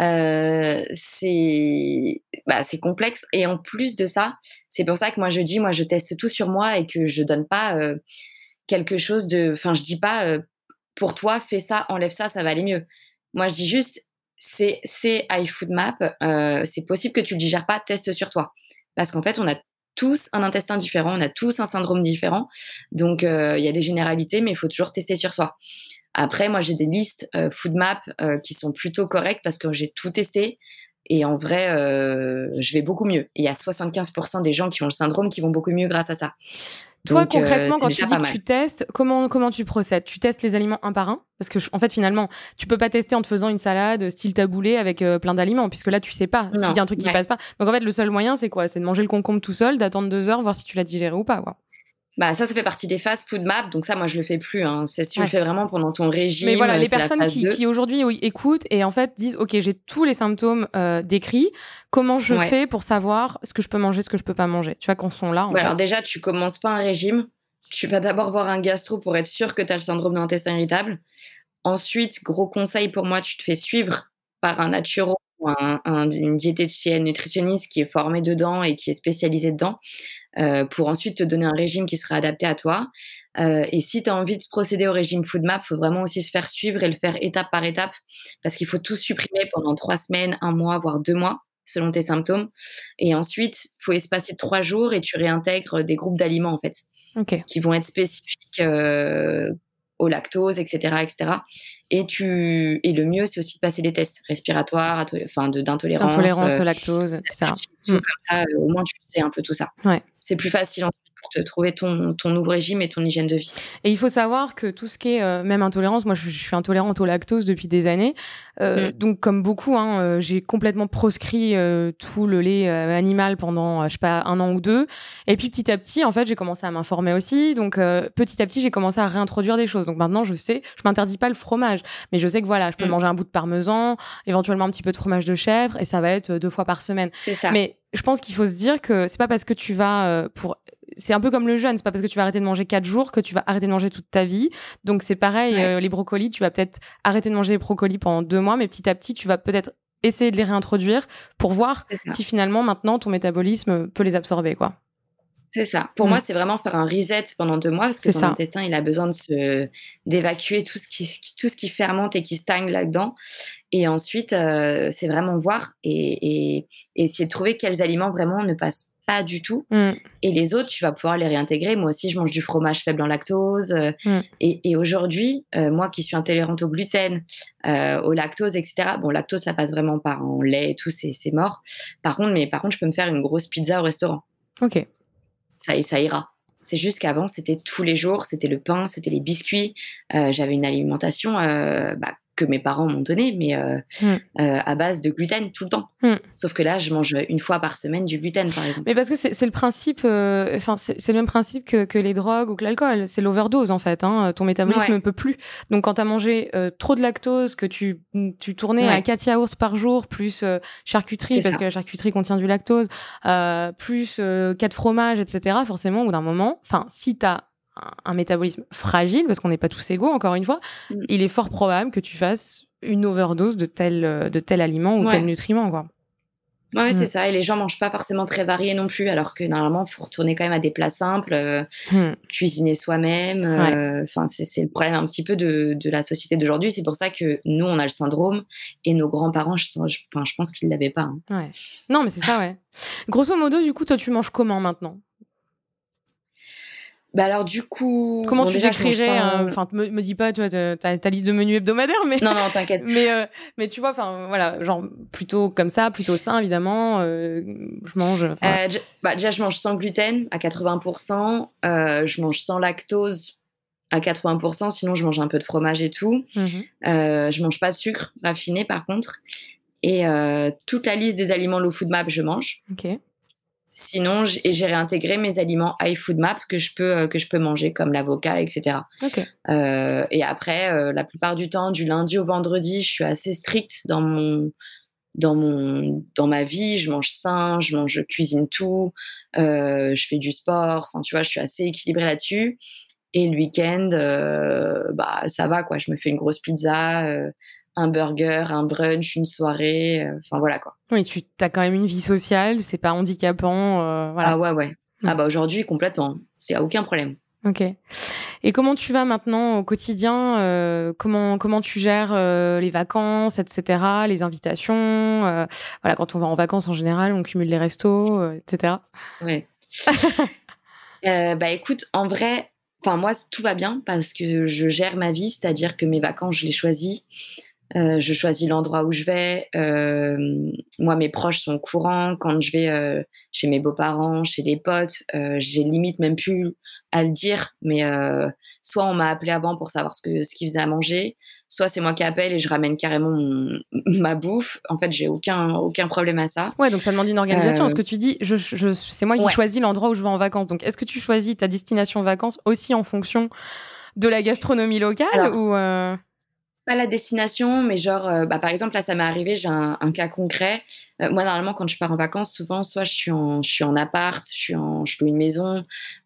Euh, c'est bah, complexe. Et en plus de ça, c'est pour ça que moi, je dis, moi, je teste tout sur moi et que je donne pas euh, quelque chose de. Enfin, je dis pas, euh, pour toi, fais ça, enlève ça, ça va aller mieux. Moi, je dis juste, c'est iFoodMap, euh, c'est possible que tu le digères pas, teste sur toi. Parce qu'en fait, on a tous un intestin différent, on a tous un syndrome différent. Donc, euh, il y a des généralités, mais il faut toujours tester sur soi. Après, moi, j'ai des listes euh, FoodMap qui sont plutôt correctes parce que j'ai tout testé. Et en vrai, je vais beaucoup mieux. Il y a 75% des gens qui ont le syndrome qui vont beaucoup mieux grâce à ça. Toi, concrètement, quand tu dis que tu testes, comment, comment tu procèdes? Tu testes les aliments un par un? Parce que, en fait, finalement, tu peux pas tester en te faisant une salade style taboulé avec plein d'aliments, puisque là, tu sais pas s'il y a un truc qui passe pas. Donc, en fait, le seul moyen, c'est quoi? C'est de manger le concombre tout seul, d'attendre deux heures, voir si tu l'as digéré ou pas. Quoi. Bah ça, ça fait partie des phases food map. Donc ça, moi, je le fais plus. Hein. C'est tu le fais vraiment pendant ton régime. Mais voilà, les personnes qui, qui aujourd'hui écoutent et en fait disent, ok, j'ai tous les symptômes euh, décrits. Comment je fais pour savoir ce que je peux manger, ce que je peux pas manger? Tu vois qu'on sont là. alors déjà, tu commences pas un régime. Tu vas d'abord voir un gastro pour être sûr que tu as le syndrome de l'intestin irritable. Ensuite, gros conseil pour moi, tu te fais suivre par un naturo ou un, un, une diététicienne nutritionniste qui est formée dedans et qui est spécialisée dedans. Euh, pour ensuite te donner un régime qui sera adapté à toi. Euh, et si tu as envie de procéder au régime FoodMap, il faut vraiment aussi se faire suivre et le faire étape par étape parce qu'il faut tout supprimer pendant trois semaines, un mois, voire deux mois selon tes symptômes. Et ensuite, il faut espacer trois jours et tu réintègres des groupes d'aliments en fait, qui vont être spécifiques euh, au lactose, etc., etc. Et tu et le mieux, c'est aussi de passer des tests respiratoires, enfin d'intolérance, intolérance au lactose, etc. Comme ça, au moins tu sais un peu tout ça. Ouais c'est plus facile pour te trouver ton, ton nouveau régime et ton hygiène de vie. Et il faut savoir que tout ce qui est euh, même intolérance, moi je, suis intolérante au lactose depuis des années. Euh, mm. Donc comme beaucoup, hein, euh, j'ai complètement proscrit tout le lait animal pendant, je sais pas, un an ou deux. Et puis petit à petit, en fait, j'ai commencé à m'informer aussi. Donc petit à petit, j'ai commencé à réintroduire des choses. Donc maintenant, je sais, je m'interdis pas le fromage, mais je sais que voilà, je peux mm. manger un bout de parmesan, éventuellement un petit peu de fromage de chèvre, et ça va être deux fois par semaine. C'est ça. Mais je pense qu'il faut se dire que c'est pas parce que tu vas pour c'est un peu comme le jeûne, c'est pas parce que tu vas arrêter de manger quatre jours que tu vas arrêter de manger toute ta vie. Donc c'est pareil, euh, les brocolis, tu vas peut-être arrêter de manger les brocolis pendant deux mois, mais petit à petit, tu vas peut-être essayer de les réintroduire pour voir si finalement maintenant ton métabolisme peut les absorber, quoi. C'est ça. Pour moi, mm. c'est vraiment faire un reset pendant deux mois parce que ton intestin, il a besoin de se d'évacuer tout ce qui tout ce qui fermente et qui stagne là-dedans. Et ensuite, euh, c'est vraiment voir et, et, essayer de trouver quels aliments vraiment ne passent pas du tout. Mm. Et les autres, tu vas pouvoir les réintégrer. Moi aussi, je mange du fromage faible en lactose. Euh, mm. Et, aujourd'hui, euh, moi qui suis intolérante au gluten, au lactose, etc. Bon, lactose, ça passe vraiment pas en lait et tout, c'est mort. Par contre, mais par contre, je peux me faire une grosse pizza au restaurant. Ok ça, ça ira. C'est juste qu'avant, c'était tous les jours, c'était le pain, c'était les biscuits. Euh, j'avais une alimentation euh, bah, que mes parents m'ont donné, mais euh, mm. euh, à base de gluten tout le temps. Mm. Sauf que là, je mange une fois par semaine du gluten, par exemple. Mais parce que c'est le principe, euh, enfin, c'est le même principe que, que, les drogues ou que l'alcool. C'est l'overdose, en fait. Hein. Ton métabolisme ne peut plus. Donc, quand tu as mangé trop de lactose, que tu, tu tournais à 4 yaourts par jour, plus charcuterie, parce que la charcuterie contient du lactose, plus 4 fromages, etc., forcément, au bout d'un moment, enfin, si tu as un, métabolisme fragile, parce qu'on n'est pas tous égaux, encore une fois, mm. il est fort probable que tu fasses une overdose de tel, de tel aliment ou tel nutriment, quoi. Ouais, c'est mm. ça. Et les gens mangent pas forcément très variés non plus, alors que normalement, il faut retourner quand même à des plats simples, euh, mm. cuisiner soi-même. Euh, enfin, c'est le problème un petit peu de, de la société d'aujourd'hui. C'est pour ça que nous, on a le syndrome et nos grands-parents, je, je, je, pense qu'ils l'avaient pas. Hein. Ouais. Non, mais c'est ça, ouais. Grosso modo, du coup, toi, tu manges comment maintenant? Bah alors du coup, comment tu décrirais Enfin, me, me dis pas, toi, ta, ta liste de menus hebdomadaires, mais non, non, t'inquiète. mais euh, mais tu vois, enfin voilà, genre plutôt comme ça, plutôt sain évidemment. Euh, je mange. Euh, bah, déjà, je mange sans gluten à 80%. je mange sans lactose à 80%. Sinon, je mange un peu de fromage et tout. Mmh je mange pas de sucre raffiné, par contre. Et toute la liste des aliments low food map, je mange. Ok. Sinon, j'ai réintégré mes aliments iFoodMap que je peux euh, que je peux manger comme l'avocat, etc. Euh, et après, euh, la plupart du temps, du lundi au vendredi, je suis assez stricte dans mon dans mon dans ma vie. Je mange sain, je mange, je cuisine tout, je fais du sport. Enfin, tu vois, je suis assez équilibrée là-dessus. Et le week-end, bah ça va quoi. Je me fais une grosse pizza un burger, un brunch, une soirée, euh, enfin voilà quoi. Oui, tu as quand même une vie sociale, c'est pas handicapant, euh, voilà. Ah ouais ouais. Mm. Ah bah aujourd'hui complètement, c'est aucun problème. Ok. Et comment tu vas maintenant au quotidien euh, Comment comment tu gères les vacances, etc. Les invitations Voilà, quand on va en vacances en général, on cumule les restos, etc. Ouais. bah écoute, en vrai, enfin moi tout va bien parce que je gère ma vie, c'est-à-dire que mes vacances je les choisis. Euh, je choisis l'endroit où je vais. Euh, moi, mes proches sont au courant. Quand je vais euh, chez mes beaux-parents, chez des potes, j'ai limite même plus à le dire. Mais soit on m'a appelé avant pour savoir ce que ce qu'ils faisaient à manger, soit c'est moi qui appelle et je ramène carrément ma bouffe. En fait, j'ai aucun aucun problème à ça. Ouais, donc ça demande une organisation. Ce que tu dis, je, je c'est moi qui choisis l'endroit où je vais en vacances. Donc, est-ce que tu choisis ta destination vacances aussi en fonction de la gastronomie locale ou pas la destination, mais genre, euh, bah, par exemple, là, ça m'est arrivé, j'ai un, cas concret. Euh, moi, normalement, quand je pars en vacances, souvent, soit je suis en, je suis en appart, je, suis en, je loue une maison,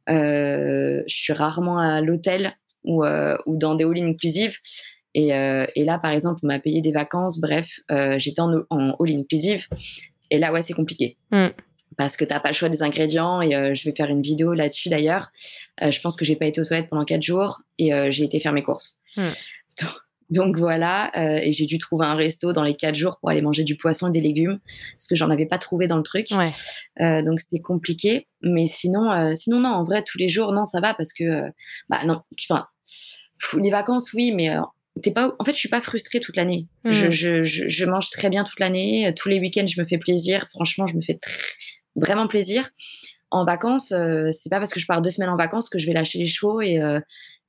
euh, je suis rarement à l'hôtel ou, ou dans des all inclusive. Et, et, là, par exemple, on m'a payé des vacances, bref, j'étais en, en all inclusive. Et là, ouais, c'est compliqué. Mm. Parce que t'as pas le choix des ingrédients et je vais faire une vidéo là-dessus d'ailleurs. je pense que j'ai pas été aux toilettes pendant quatre jours et j'ai été faire mes courses. Mm. Donc voilà, euh, et j'ai dû trouver un resto dans les quatre jours pour aller manger du poisson et des légumes, parce que j'en avais pas trouvé dans le truc. Ouais. Euh, donc c'était compliqué. Mais sinon, euh, sinon non, en vrai, tous les jours, non, ça va parce que, bah non, enfin, les vacances, oui, mais t'es pas. En fait, je suis pas frustrée toute l'année. Mmh. Je, je, je, je, mange très bien toute l'année. Tous les week-ends, je me fais plaisir. Franchement, je me fais vraiment plaisir en vacances, euh, c'est pas parce que je pars deux semaines en vacances que je vais lâcher les chevaux et, euh,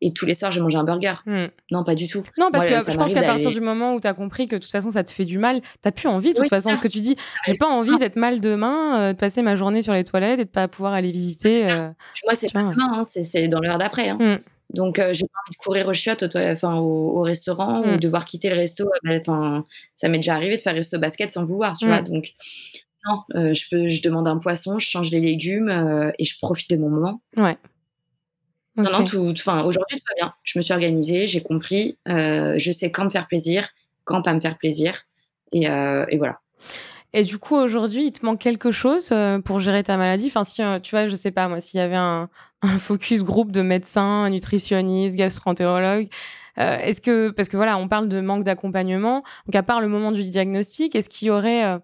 et tous les soirs je manger un burger. Hmm. Non, pas du tout. Non, parce que je pense qu'à partir du moment où tu as compris que de toute façon ça te fait du mal, t'as plus envie de toute façon. Ce que tu dis, j'ai pas envie d'être mal demain, euh, de passer ma journée sur les toilettes et de pas pouvoir aller visiter. Moi, c'est pas demain, hein, c'est dans l'heure d'après. Hein. Hmm. Donc, j'ai pas envie de courir au chiottes au, enfin, au, restaurant ou hmm. devoir quitter le resto. Bah, enfin, ça m'est déjà arrivé de faire resto basket sans vouloir, tu vois. Donc, euh, je, peux, je demande un poisson, je change les légumes euh, et je profite de mon moment. Ouais. Non, non, tout, enfin, aujourd'hui, tout va bien. Je me suis organisée, j'ai compris. Euh, je sais quand me faire plaisir, quand pas me faire plaisir. Et, et voilà. Et du coup, aujourd'hui, il te manque quelque chose pour gérer ta maladie? Enfin, si, tu vois, je sais pas, moi, s'il y avait un, un, focus groupe de médecins, nutritionnistes, gastroentérologues, est-ce que, parce que voilà, on parle de manque d'accompagnement, donc à part le moment du diagnostic, est-ce qu'il y aurait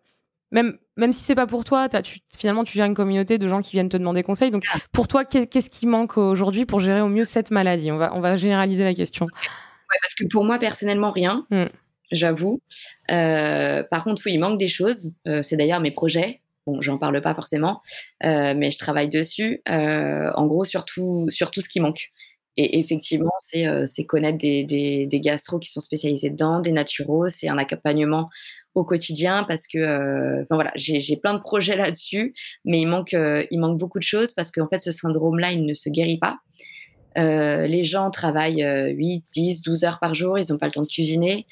même même si c'est pas pour toi, tu, finalement tu gères une communauté de gens qui viennent te demander conseil. Donc ah. pour toi, qu'est-ce qui manque aujourd'hui pour gérer au mieux cette maladie? On va on va généraliser la question. parce que pour moi personnellement rien, hmm. j'avoue. Euh, par contre oui, il manque des choses. Euh, c'est d'ailleurs mes projets. Bon, j'en parle pas forcément, euh, mais je travaille dessus. en gros, surtout sur tout ce qui manque. Et effectivement, c'est connaître des, des, des, gastros qui sont spécialisés dedans, des naturaux, c'est un accompagnement au quotidien parce que, enfin voilà, j'ai plein de projets là-dessus, mais il manque, il manque beaucoup de choses parce qu'en fait, ce syndrome-là, il ne se guérit pas. les gens travaillent 8, 10, 12 heures par jour, ils n'ont pas le temps de cuisiner.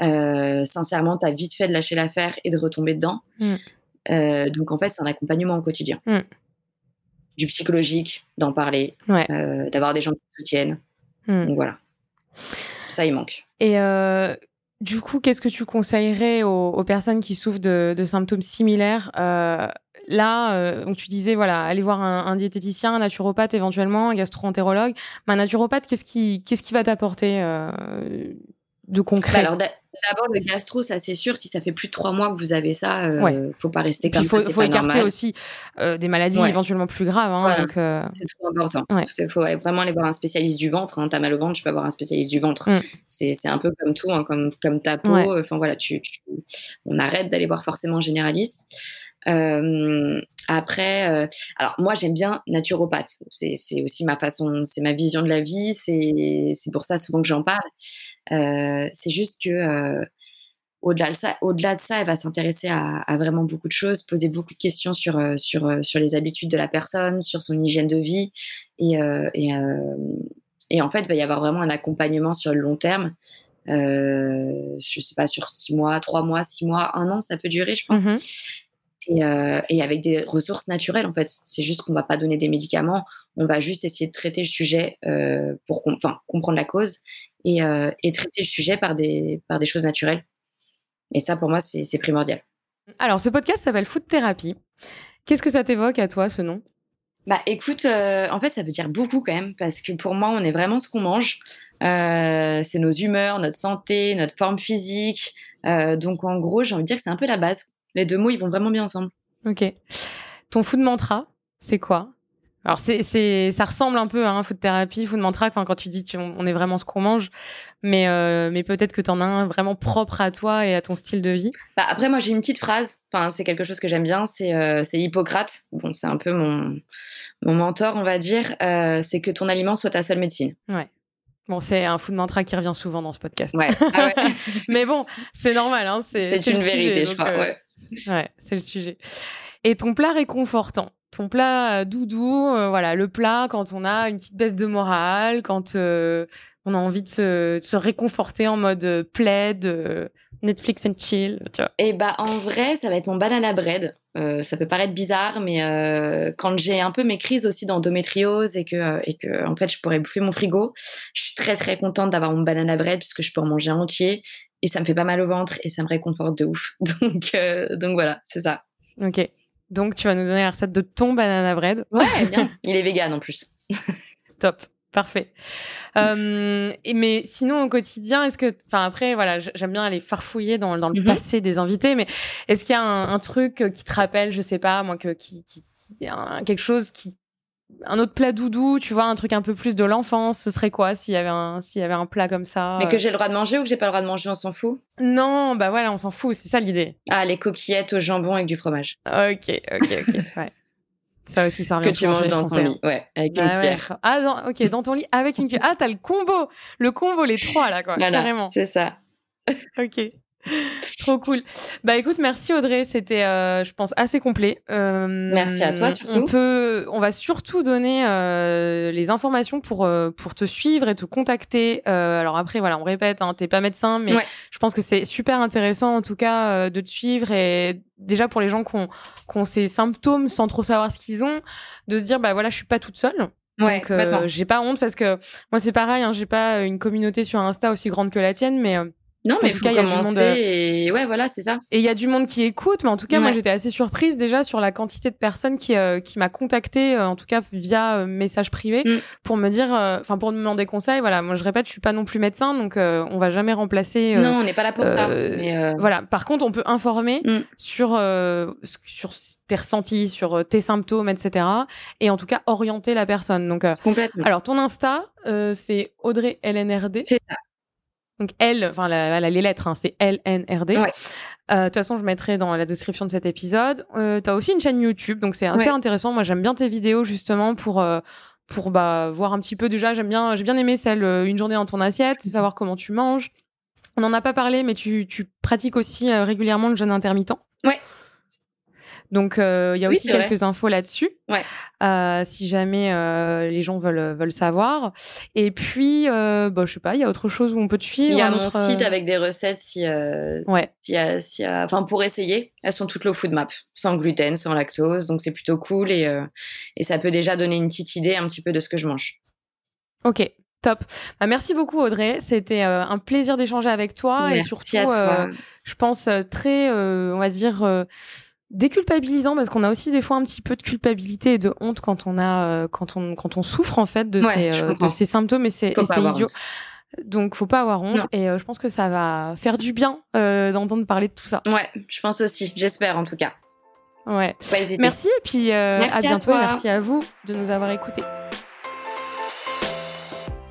sincèrement, tu as vite fait de lâcher l'affaire et de retomber dedans. Mmh. donc en fait, c'est un accompagnement au quotidien. Mmh du psychologique, d'en parler, euh, d'avoir des gens qui soutiennent. Hmm. Donc voilà. Ça, il manque. Et euh, du coup, qu'est-ce que tu conseillerais aux, personnes qui souffrent de, symptômes similaires euh, Là, donc tu disais, voilà, aller voir un, diététicien, un naturopathe éventuellement, un gastro-entérologue. Mais un naturopathe, qu'est-ce qui, qu'est-ce qui va t'apporter de concret? bah, Alors d'abord le gastro, ça c'est sûr. Si ça fait plus de trois mois que vous avez ça, euh, faut pas rester comme ça. Il faut écarter aussi euh, des maladies éventuellement plus graves. Hein, euh, C'est tout important. Il faut vraiment aller voir un spécialiste du ventre. Hein. T'as mal au ventre, tu peux avoir un spécialiste du ventre. Mm. C'est un peu comme tout, hein, comme, comme ta peau. Enfin voilà, tu, on arrête d'aller voir forcément généraliste. Après, alors moi j'aime bien naturopathe. C'est aussi ma façon, c'est ma vision de la vie. C'est pour ça souvent que j'en parle. c'est juste que au-delà de ça, au-delà de ça, elle va s'intéresser à, vraiment beaucoup de choses, poser beaucoup de questions sur sur sur les habitudes de la personne, sur son hygiène de vie, et et, en fait, il va y avoir vraiment un accompagnement sur le long terme euh, je sais pas, sur six mois, trois mois, six mois, un an, ça peut durer, je pense. Mmh et, euh, et, avec des ressources naturelles, en fait. C'est juste qu'on va pas donner des médicaments, on va juste essayer de traiter le sujet euh, pour comprendre la cause et, euh, et, traiter le sujet par des, par des choses naturelles. Et ça, pour moi, c'est primordial. Alors, ce podcast s'appelle Food Therapy. Qu'est-ce que ça t'évoque à toi, ce nom? Bah écoute, en fait, ça veut dire beaucoup quand même, parce que pour moi, on est vraiment ce qu'on mange. C'est nos humeurs, notre santé, notre forme physique. Donc en gros, j'ai envie de dire que c'est un peu la base. Les deux mots, ils vont vraiment bien ensemble. Ok. Ton food mantra, c'est quoi? Alors c'est, c'est, ça ressemble un peu à un food thérapie, food mantra. Enfin, quand tu dis on est vraiment ce qu'on mange, mais euh, mais peut-être que tu en as un vraiment propre à toi et à ton style de vie. Bah, après moi j'ai une petite phrase. Enfin c'est quelque chose que j'aime bien. C'est euh, c'est Hippocrate. Bon c'est un peu mon mon mentor on va dire. Euh, c'est que ton aliment soit ta seule médecine. Ouais. Bon, c'est un food mantra qui revient souvent dans ce podcast. Ouais. Ah ouais. mais bon, c'est normal. Hein, c'est, c'est, une vérité, je crois. ouais, ouais c'est le sujet. Et ton plat réconfortant? Ton plat euh, doudou, euh, voilà, le plat quand on a une petite baisse de morale, quand euh, on a envie de se, réconforter en mode plaid, Netflix and chill, tu vois. Et eh bah en vrai, ça va être mon banana bread. ça peut paraître bizarre, mais quand j'ai un peu mes crises aussi d'endométriose et que, et que en fait je pourrais bouffer mon frigo, je suis très très contente d'avoir mon banana bread puisque je peux en manger entier et ça me fait pas mal au ventre et ça me réconforte de ouf. Donc donc voilà, c'est ça. Ok. Donc, tu vas nous donner la recette de ton banana bread. Ouais, bien. Il est vegan en plus. Top. Parfait. Euh, mais sinon, au quotidien, est-ce que, enfin après, voilà, j'aime bien aller farfouiller dans, le mm-hmm. passé des invités, mais est-ce qu'il y a un, truc qui te rappelle, je sais pas, moi, que qui, qui, quelque chose qui un autre plat doudou, tu vois, un truc un peu plus de l'enfance, ce serait quoi s'il y avait un s'il y avait un plat comme ça Mais que j'ai le droit de manger ou que j'ai pas le droit de manger, on s'en fout? Non, bah voilà, on s'en fout, c'est ça l'idée. Ah, les coquillettes au jambon avec du fromage. OK, OK, OK, ouais. Ça aussi, ça revient Que tu manges dans ton lit, ouais, avec une bah cuillère. Ah, ok, dans ton lit avec une cuillère. Ah, t'as le combo, le combo, les trois là, quoi, carrément. C'est ça. ok. Trop cool. Bah écoute, merci Audrey, c'était, euh, je pense, assez complet. Euh, merci à toi surtout. On peut, on va surtout donner euh, les informations pour pour te suivre et te contacter. alors après, voilà, on répète, hein, t'es pas médecin, mais je pense que c'est super intéressant en tout cas de te suivre et déjà pour les gens qui ont, qui ont ces symptômes sans trop savoir ce qu'ils ont, de se dire bah voilà, je suis pas toute seule. Donc j'ai pas honte parce que moi c'est pareil, hein, j'ai pas une communauté sur Insta aussi grande que la tienne, mais non, mais en tout cas, il y a du monde. Euh, et ouais, voilà, c'est ça. Et il y a du monde qui écoute, mais en tout cas, moi, j'étais assez surprise déjà sur la quantité de personnes qui, euh, qui m'a contacté, euh, en tout cas via message privé, mm. pour me dire, enfin, pour me demander conseil. Voilà, moi, je répète, je suis pas non plus médecin, donc on va jamais remplacer. non, on n'est pas là pour ça. Voilà. Par contre, on peut informer mm. sur sur tes ressentis, sur tes symptômes, etc. Et en tout cas, orienter la personne. Donc, complètement. Alors, ton Insta, c'est Audrey LNRD. C'est ça. Donc L, enfin les lettres, hein, c'est LNRD. Euh, de toute façon, je mettrai dans la description de cet épisode. Euh, tu as aussi une chaîne YouTube, donc c'est assez intéressant. Moi, j'aime bien tes vidéos justement pour euh, pour bah, voir un petit peu déjà. J'aime bien, j'ai bien aimé celle une journée dans ton assiette, mhm. savoir comment tu manges. On n'en a pas parlé, mais tu, tu pratiques aussi régulièrement le jeûne intermittent. Ouais. Donc euh, il y a aussi quelques infos là-dessus, ouais. euh, si jamais euh, les gens veulent veulent savoir. Et puis, bah, je sais pas, il y a autre chose où on peut te suivre. Il y a mon site avec des recettes si, ouais. si, si, enfin pour essayer. Elles sont toutes low food map, sans gluten, sans lactose, donc c'est plutôt cool et et ça peut déjà donner une petite idée un petit peu de ce que je mange. Ok, Top. Bah, merci beaucoup Audrey. C'était un plaisir d'échanger avec toi merci et surtout, je pense très, on va dire déculpabilisant parce qu'on a aussi des fois un petit peu de culpabilité et de honte quand on a euh, quand on quand on souffre en fait de ces euh, de ces symptômes et c'est idiot. Donc, faut pas avoir honte. Et je pense que ça va faire du bien d'entendre parler de tout ça. Ouais, je pense aussi. J'espère en tout cas. Ouais. Merci et puis à bientôt. merci à vous de nous avoir écoutés.